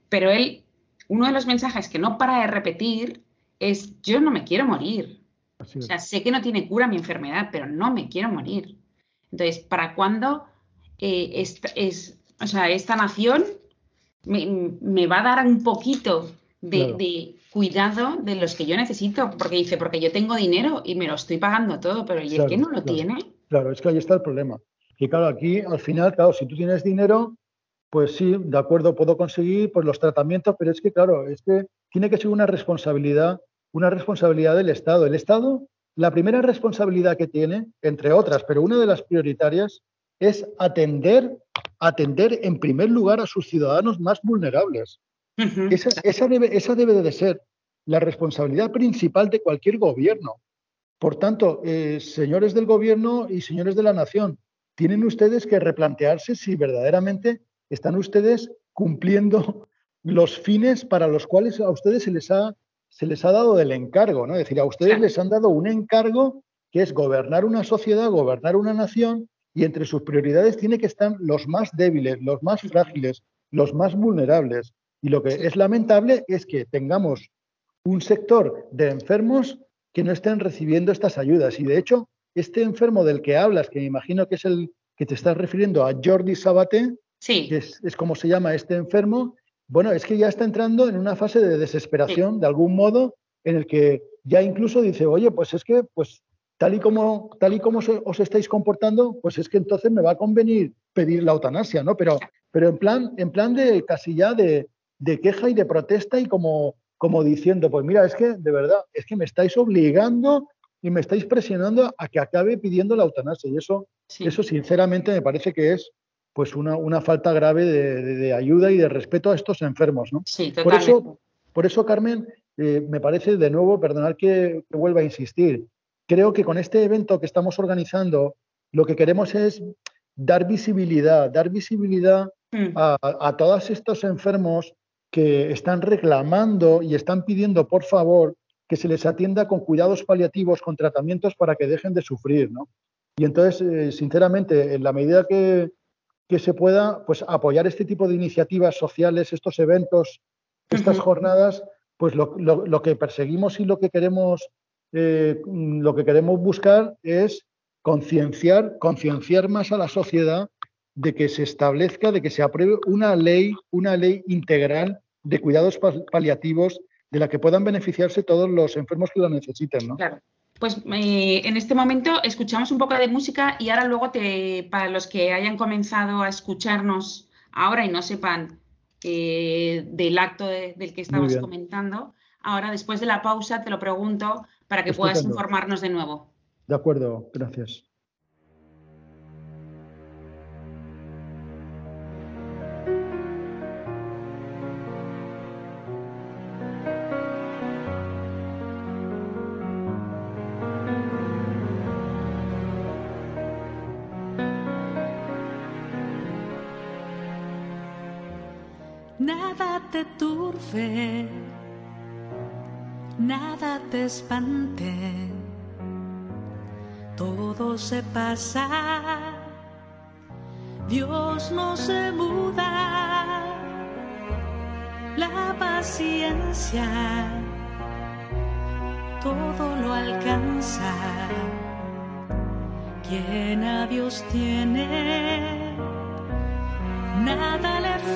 Pero él, uno de los mensajes que no para de repetir es, yo no me quiero morir. O sea, sé que no tiene cura mi enfermedad, pero no me quiero morir. Entonces, ¿para cuándo eh, es, o sea, esta nación me, va a dar un poquito de, cuidado de los que yo necesito? Porque dice, porque yo tengo dinero y me lo estoy pagando todo, pero ¿y el que no lo tiene? Claro, es que ahí está el problema. Y claro, aquí al final, claro, si tú tienes dinero, pues sí, de acuerdo, puedo conseguir pues, los tratamientos, pero es que, claro, es que tiene que ser una responsabilidad, una responsabilidad del Estado. El Estado la primera responsabilidad que tiene, entre otras, pero una de las prioritarias, es atender, atender en primer lugar a sus ciudadanos más vulnerables. esa, debe, esa debe de ser la responsabilidad principal de cualquier gobierno. Por tanto, eh, señores del gobierno y señores de la nación, tienen ustedes que replantearse si verdaderamente están ustedes cumpliendo los fines para los cuales a ustedes se les ha se les ha dado del encargo, ¿no? Es decir, a ustedes les han dado un encargo que es gobernar una sociedad, gobernar una nación, y entre sus prioridades tiene que estar los más débiles, los más frágiles, los más vulnerables. Y lo que es lamentable es que tengamos un sector de enfermos que no estén recibiendo estas ayudas. Y de hecho, este enfermo del que hablas, que me imagino que es el que te estás refiriendo a Jordi Sabate, sí. que es, es como se llama este enfermo, bueno, es que ya está entrando en una fase de desesperación, de algún modo, en el que ya incluso dice, oye, pues es que, pues tal y como, tal y como os estáis comportando, pues es que entonces me va a convenir pedir la eutanasia, ¿no? Pero, pero en plan, en plan de casi ya de, queja y de protesta y como, como diciendo, pues mira, es que de verdad, es que me estáis obligando y me estáis presionando a que acabe pidiendo la eutanasia. Y eso, eso sinceramente me parece que es pues una, una falta grave de, ayuda y de respeto a estos enfermos. ¿no? Sí, por, eso, por eso, Carmen, eh, me parece de nuevo, perdonad que, vuelva a insistir, creo que con este evento que estamos organizando, lo que queremos es dar visibilidad, dar visibilidad mm. a, a, todos estos enfermos que están reclamando y están pidiendo, por favor, que se les atienda con cuidados paliativos, con tratamientos para que dejen de sufrir. ¿no? Y entonces, eh, sinceramente, en la medida que, que se pueda pues, apoyar este tipo de iniciativas sociales, estos eventos, estas jornadas, pues lo, que perseguimos y lo que queremos, eh, lo que queremos buscar es concienciar, concienciar más a la sociedad de que se establezca, de que se apruebe una ley, una ley integral de cuidados paliativos de la que puedan beneficiarse todos los enfermos que lo necesiten. ¿no? Claro. Pues eh, en este momento escuchamos un poco de música y ahora luego te, para los que hayan comenzado a escucharnos ahora y no sepan eh, del acto del que estabas comentando, ahora después de la pausa te lo pregunto para que puedas informarnos de nuevo. De acuerdo, gracias. Nada te turbe nada te espante, todo se pasa, Dios no se muda, la paciencia todo lo alcanza, quien a Dios tiene, nada le falta.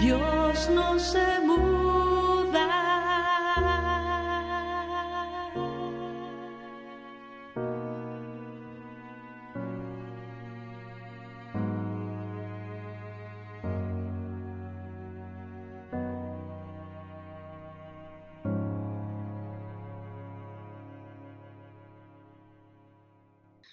Dios no se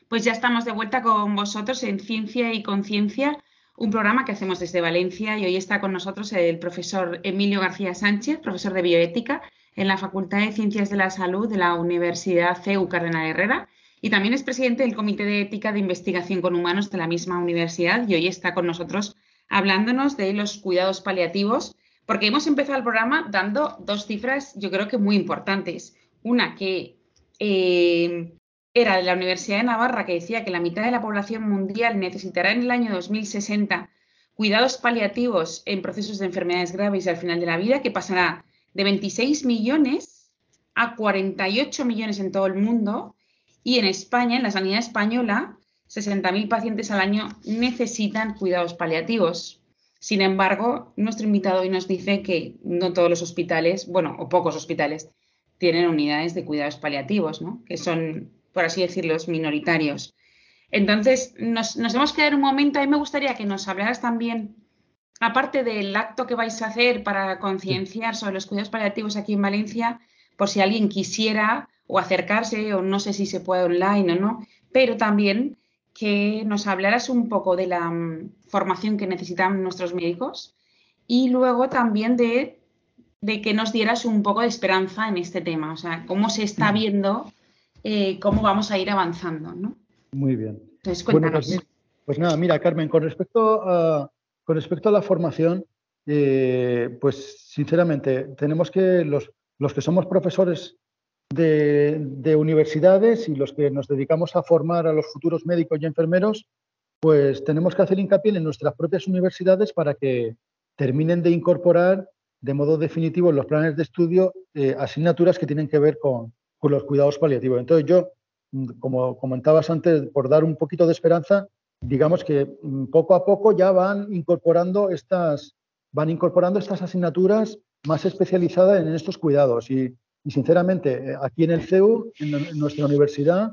Pues ya estamos de vuelta con vosotros en Ciencia y Conciencia, un programa que hacemos desde Valencia y hoy está con nosotros el profesor Emilio García Sánchez, profesor de bioética en la Facultad de Ciencias de la Salud de la Universidad CEU Cardenal Herrera y también es presidente del Comité de Ética de Investigación con Humanos de la misma universidad y hoy está con nosotros hablándonos de los cuidados paliativos, porque hemos empezado el programa dando dos cifras yo creo que muy importantes. Una que eh, era de la Universidad de Navarra que decía que la mitad de la población mundial necesitará en el año 2060 cuidados paliativos en procesos de enfermedades graves al final de la vida, que pasará de 26 millones a 48 millones en todo el mundo. Y en España, en la sanidad española, 60.000 pacientes al año necesitan cuidados paliativos. Sin embargo, nuestro invitado hoy nos dice que no todos los hospitales, bueno, o pocos hospitales, tienen unidades de cuidados paliativos, ¿no? que son por así decirlo, minoritarios. Entonces, nos, nos hemos quedado un momento, a mí me gustaría que nos hablaras también, aparte del acto que vais a hacer para concienciar sobre los cuidados paliativos aquí en Valencia, por si alguien quisiera o acercarse, o no sé si se puede online o no, pero también que nos hablaras un poco de la mm, formación que necesitan nuestros médicos y luego también de, de, que nos dieras un poco de esperanza en este tema, o sea, cómo se está viendo eh, cómo vamos a ir avanzando. ¿no? Muy bien. Entonces, cuéntanos. pues, pues, nada, mira, Carmen, con respecto a, con respecto a la formación, eh, pues sinceramente, tenemos que los, los que somos profesores de, de, universidades y los que nos dedicamos a formar a los futuros médicos y enfermeros, pues tenemos que hacer hincapié en nuestras propias universidades para que terminen de incorporar de modo definitivo en los planes de estudio eh, asignaturas que tienen que ver con, con los cuidados paliativos. Entonces yo, mm, como comentabas antes, por dar un poquito de esperanza, digamos que mm, poco a poco ya van incorporando estas, van incorporando estas asignaturas más especializadas en estos cuidados. Y, sinceramente, eh, aquí en el CEU, en, nuestra universidad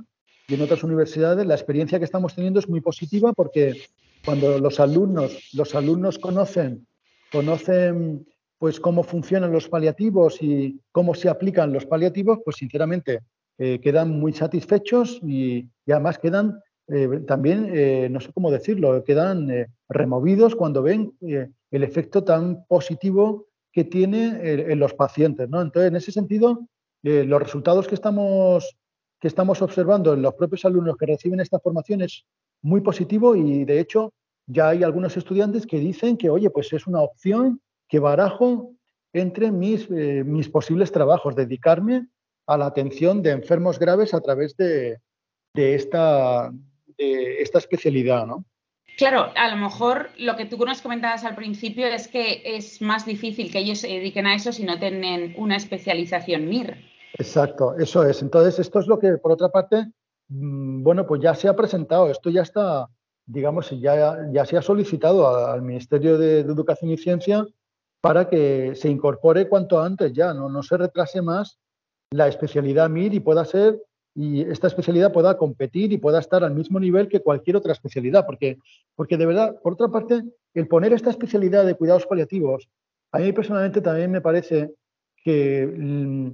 y en otras universidades, la experiencia que estamos teniendo es muy positiva porque cuando los alumnos, los alumnos conocen, conocen pues cómo funcionan los paliativos y cómo se aplican los paliativos, pues sinceramente eh, quedan muy satisfechos y, además quedan eh, también, eh, no sé cómo decirlo, quedan removidos cuando ven el efecto tan positivo que tiene en los pacientes. ¿no? Entonces, en ese sentido, los resultados que estamos, que estamos observando en los propios alumnos que reciben esta formación es muy positivo y, de hecho, ya hay algunos estudiantes que dicen que, oye, pues es una opción que barajo entre mis, mis posibles trabajos, dedicarme a la atención de enfermos graves a través de, de esta, esta especialidad, ¿no? Claro, a lo mejor lo que tú nos comentabas al principio es que es más difícil que ellos se dediquen a eso si no tienen una especialización MIR. Exacto, eso es. Entonces, esto es lo que, por otra parte, mm, bueno, pues ya se ha presentado, esto ya está, digamos, ya, ya se ha solicitado al Ministerio de, Educación y Ciencia para que se incorpore cuanto antes ya, no, no se retrase más la especialidad MIR y pueda ser y esta especialidad pueda competir y pueda estar al mismo nivel que cualquier otra especialidad. Porque, porque de verdad, por otra parte, el poner esta especialidad de cuidados paliativos, a mí personalmente también me parece que mm,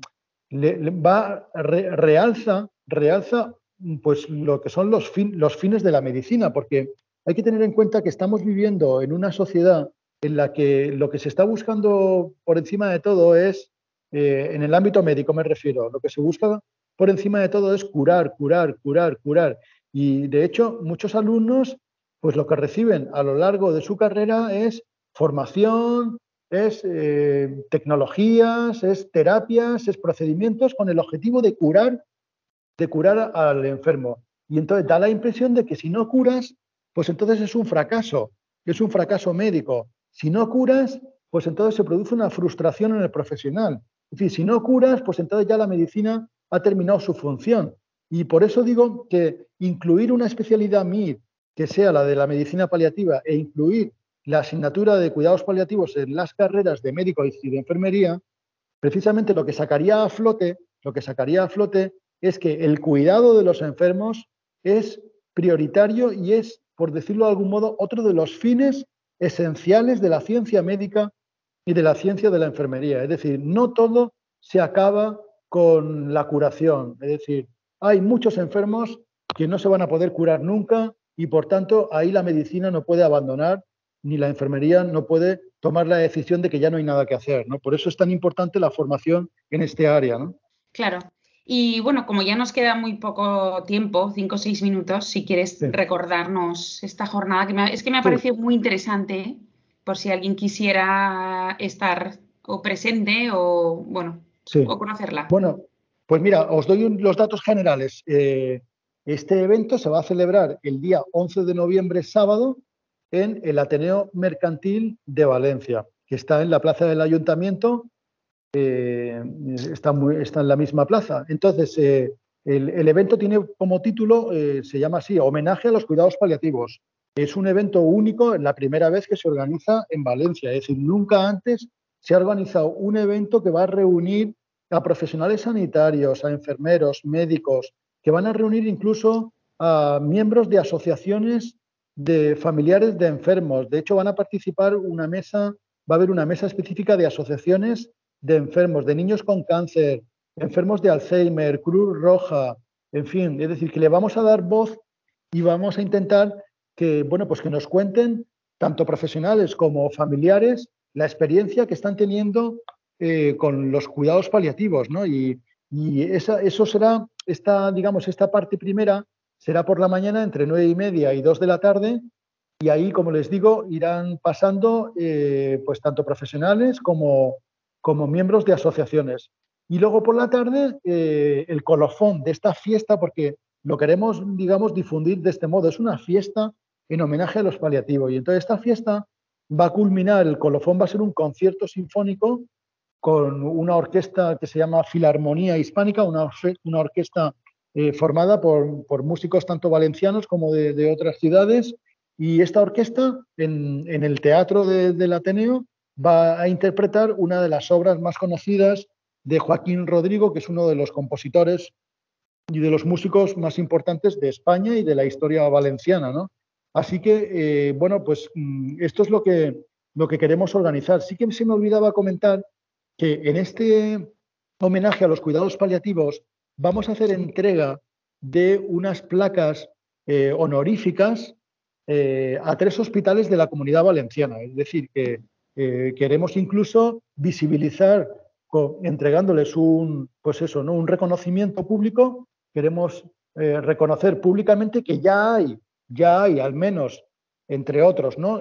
va, realza, realza pues, lo que son los, los fines de la medicina, porque hay que tener en cuenta que estamos viviendo en una sociedad en la que lo que se está buscando por encima de todo es, eh, en el ámbito médico me refiero, lo que se busca por encima de todo es curar, curar, curar, curar. Y de hecho, muchos alumnos, pues lo que reciben a lo largo de su carrera es formación, es eh, tecnologías, es terapias, es procedimientos con el objetivo de curar, de curar al enfermo. Y entonces da la impresión de que si no curas, pues entonces es un fracaso, es un fracaso médico. Si no curas, pues entonces se produce una frustración en el profesional. Es decir, si no curas, pues entonces ya la medicina ha terminado su función. Y por eso digo que incluir una especialidad MIR que sea la de la medicina paliativa e incluir la asignatura de cuidados paliativos en las carreras de médico y de enfermería, precisamente lo que sacaría a flote, lo que sacaría a flote es que el cuidado de los enfermos es prioritario y es, por decirlo de algún modo, otro de los fines esenciales de la ciencia médica y de la ciencia de la enfermería. Es decir, no todo se acaba con la curación. Es decir, hay muchos enfermos que no se van a poder curar nunca y por tanto ahí la medicina no puede abandonar ni la enfermería no puede tomar la decisión de que ya no hay nada que hacer. ¿no? Por eso es tan importante la formación en este área. ¿no? Claro. Y bueno, como ya nos queda muy poco tiempo, cinco o seis minutos, si quieres recordarnos esta jornada, que es que me ha parecido muy interesante, por si alguien quisiera estar o presente o, bueno, o conocerla. Bueno, pues mira, os doy los datos generales. Eh, este evento se va a celebrar el día 11 de noviembre, sábado, en el Ateneo Mercantil de Valencia, que está en la plaza del Ayuntamiento, eh, está, en la misma plaza. Entonces, eh, el, evento tiene como título, se llama así, Homenaje a los Cuidados Paliativos. Es un evento único, la primera vez que se organiza en Valencia, es decir, nunca antes se ha organizado un evento que va a reunir a profesionales sanitarios, a enfermeros, médicos, que van a reunir incluso a miembros de asociaciones de familiares de enfermos. De hecho, van a participar una mesa, va a haber una mesa específica de asociaciones de enfermos, de niños con cáncer, enfermos de Alzheimer, Cruz Roja, en fin, es decir, que le vamos a dar voz y vamos a intentar que, bueno, pues que nos cuenten tanto profesionales como familiares la experiencia que están teniendo eh, con los cuidados paliativos, ¿no? Y, eso será, esta, digamos, esta parte primera será por la mañana entre nueve y media y dos de la tarde, y ahí, como les digo, irán pasando eh, pues tanto profesionales como, como miembros de asociaciones. Y luego por la tarde, eh, el colofón de esta fiesta, porque lo queremos, digamos, difundir de este modo. Es una fiesta en homenaje a los paliativos. Y entonces esta fiesta va a culminar, el colofón va a ser un concierto sinfónico con una orquesta que se llama Filarmonía Hispánica, una, una orquesta eh, formada por, músicos tanto valencianos como de, otras ciudades. Y esta orquesta, en, el Teatro del Ateneo, va a interpretar una de las obras más conocidas de Joaquín Rodrigo, que es uno de los compositores y de los músicos más importantes de España y de la historia valenciana. ¿no? Así que, eh, bueno, pues mm, esto es lo que, lo que queremos organizar. Sí que se me olvidaba comentar que en este homenaje a los cuidados paliativos vamos a hacer entrega de unas placas eh, honoríficas eh, a tres hospitales de la comunidad valenciana. Es decir, que eh, queremos incluso visibilizar, entregándoles un, pues eso, ¿no? un reconocimiento público, queremos reconocer públicamente que ya hay, ya hay al menos, entre otros, ¿no?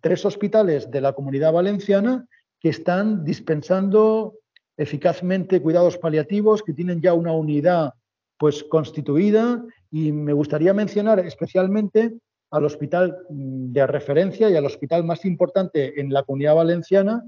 tres hospitales de la comunidad valenciana que están dispensando eficazmente cuidados paliativos, que tienen ya una unidad pues constituida y me gustaría mencionar especialmente al hospital de referencia y al hospital más importante en la comunidad valenciana,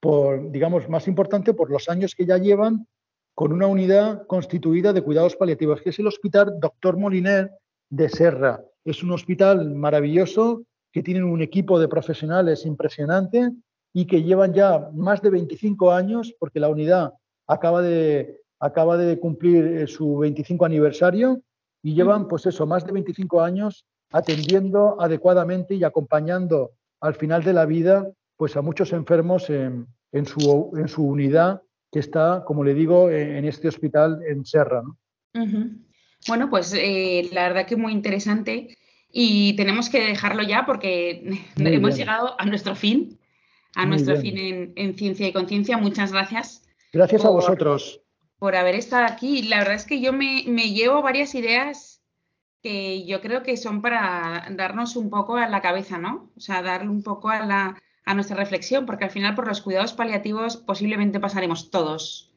por, digamos, más importante por los años que ya llevan con una unidad constituida de cuidados paliativos, que es el Hospital Doctor Moliner de Serra. Es un hospital maravilloso que tiene un equipo de profesionales impresionante y que llevan ya más de 25 años, porque la unidad acaba de, acaba de cumplir eh, su 25 aniversario y llevan, pues eso, más de 25 años atendiendo adecuadamente y acompañando al final de la vida pues a muchos enfermos en, su, en su, unidad que está, como le digo, en, este hospital en Serra. Bueno, pues eh, la verdad que muy interesante y tenemos que dejarlo ya porque hemos llegado a nuestro fin, a nuestro fin en, Ciencia y Conciencia. Muchas gracias. Gracias a vosotros por haber estado aquí. La verdad es que yo me, llevo varias ideas que yo creo que son para darnos un poco a la cabeza, ¿no? O sea, darle un poco a, la, a nuestra reflexión, porque al final por los cuidados paliativos posiblemente pasaremos todos.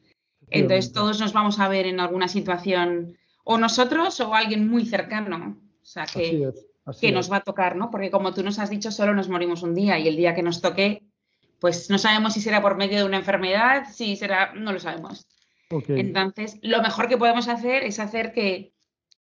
Entonces todos nos vamos a ver en alguna situación, o nosotros o alguien muy cercano. O sea, que, que nos va a tocar, ¿no? Porque como tú nos has dicho, solo nos morimos un día y el día que nos toque, pues no sabemos si será por medio de una enfermedad, si será, no lo sabemos. Entonces, lo mejor que podemos hacer es hacer que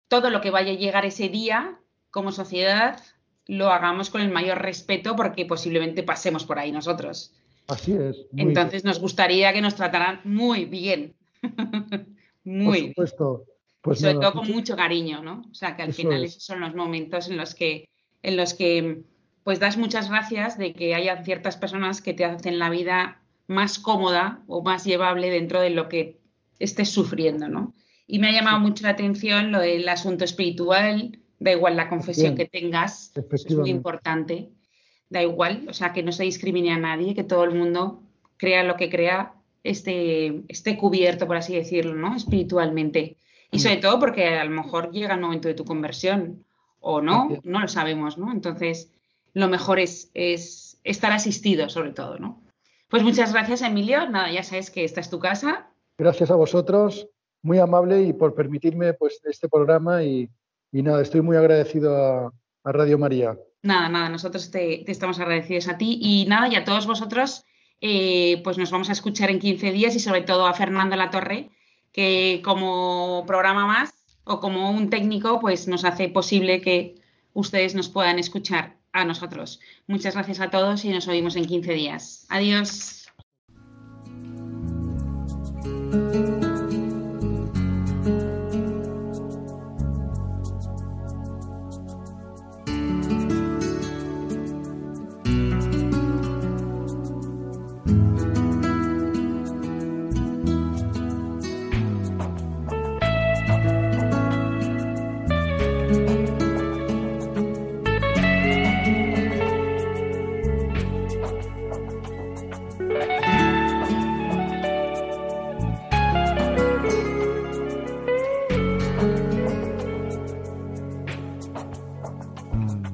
todo lo que vaya a llegar ese día como sociedad lo hagamos con el mayor respeto porque posiblemente pasemos por ahí nosotros. Así es. Entonces nos gustaría que nos trataran muy bien. muy por supuesto. Pues Sobre todo con mucho cariño, ¿no? O sea, que al final esos son los momentos en los que, en los que pues das muchas gracias de que haya ciertas personas que te hacen la vida más cómoda o más llevable dentro de lo que estés sufriendo, ¿no? Y me ha llamado mucho la atención lo del asunto espiritual, da igual la confesión que tengas, es muy importante, da igual, o sea, que no se discrimine a nadie, que todo el mundo crea lo que crea, esté, esté cubierto, por así decirlo, ¿no? Espiritualmente. Y mm. sobre todo porque a lo mejor llega el momento de tu conversión, o no, no lo sabemos, ¿no? Entonces, lo mejor es, es estar asistido, sobre todo, ¿no? Pues muchas gracias, Emilio. Nada, ya sabes que esta es tu casa Gracias a vosotros, muy amable y por permitirme pues este programa y, nada, estoy muy agradecido a, Radio María. Nada, nada, nosotros te, estamos agradecidos a ti y nada, y a todos vosotros, eh, pues nos vamos a escuchar en 15 días y sobre todo a Fernando La Torre, que como programa más o como un técnico, pues nos hace posible que ustedes nos puedan escuchar a nosotros. Muchas gracias a todos y nos oímos en 15 días. Adiós.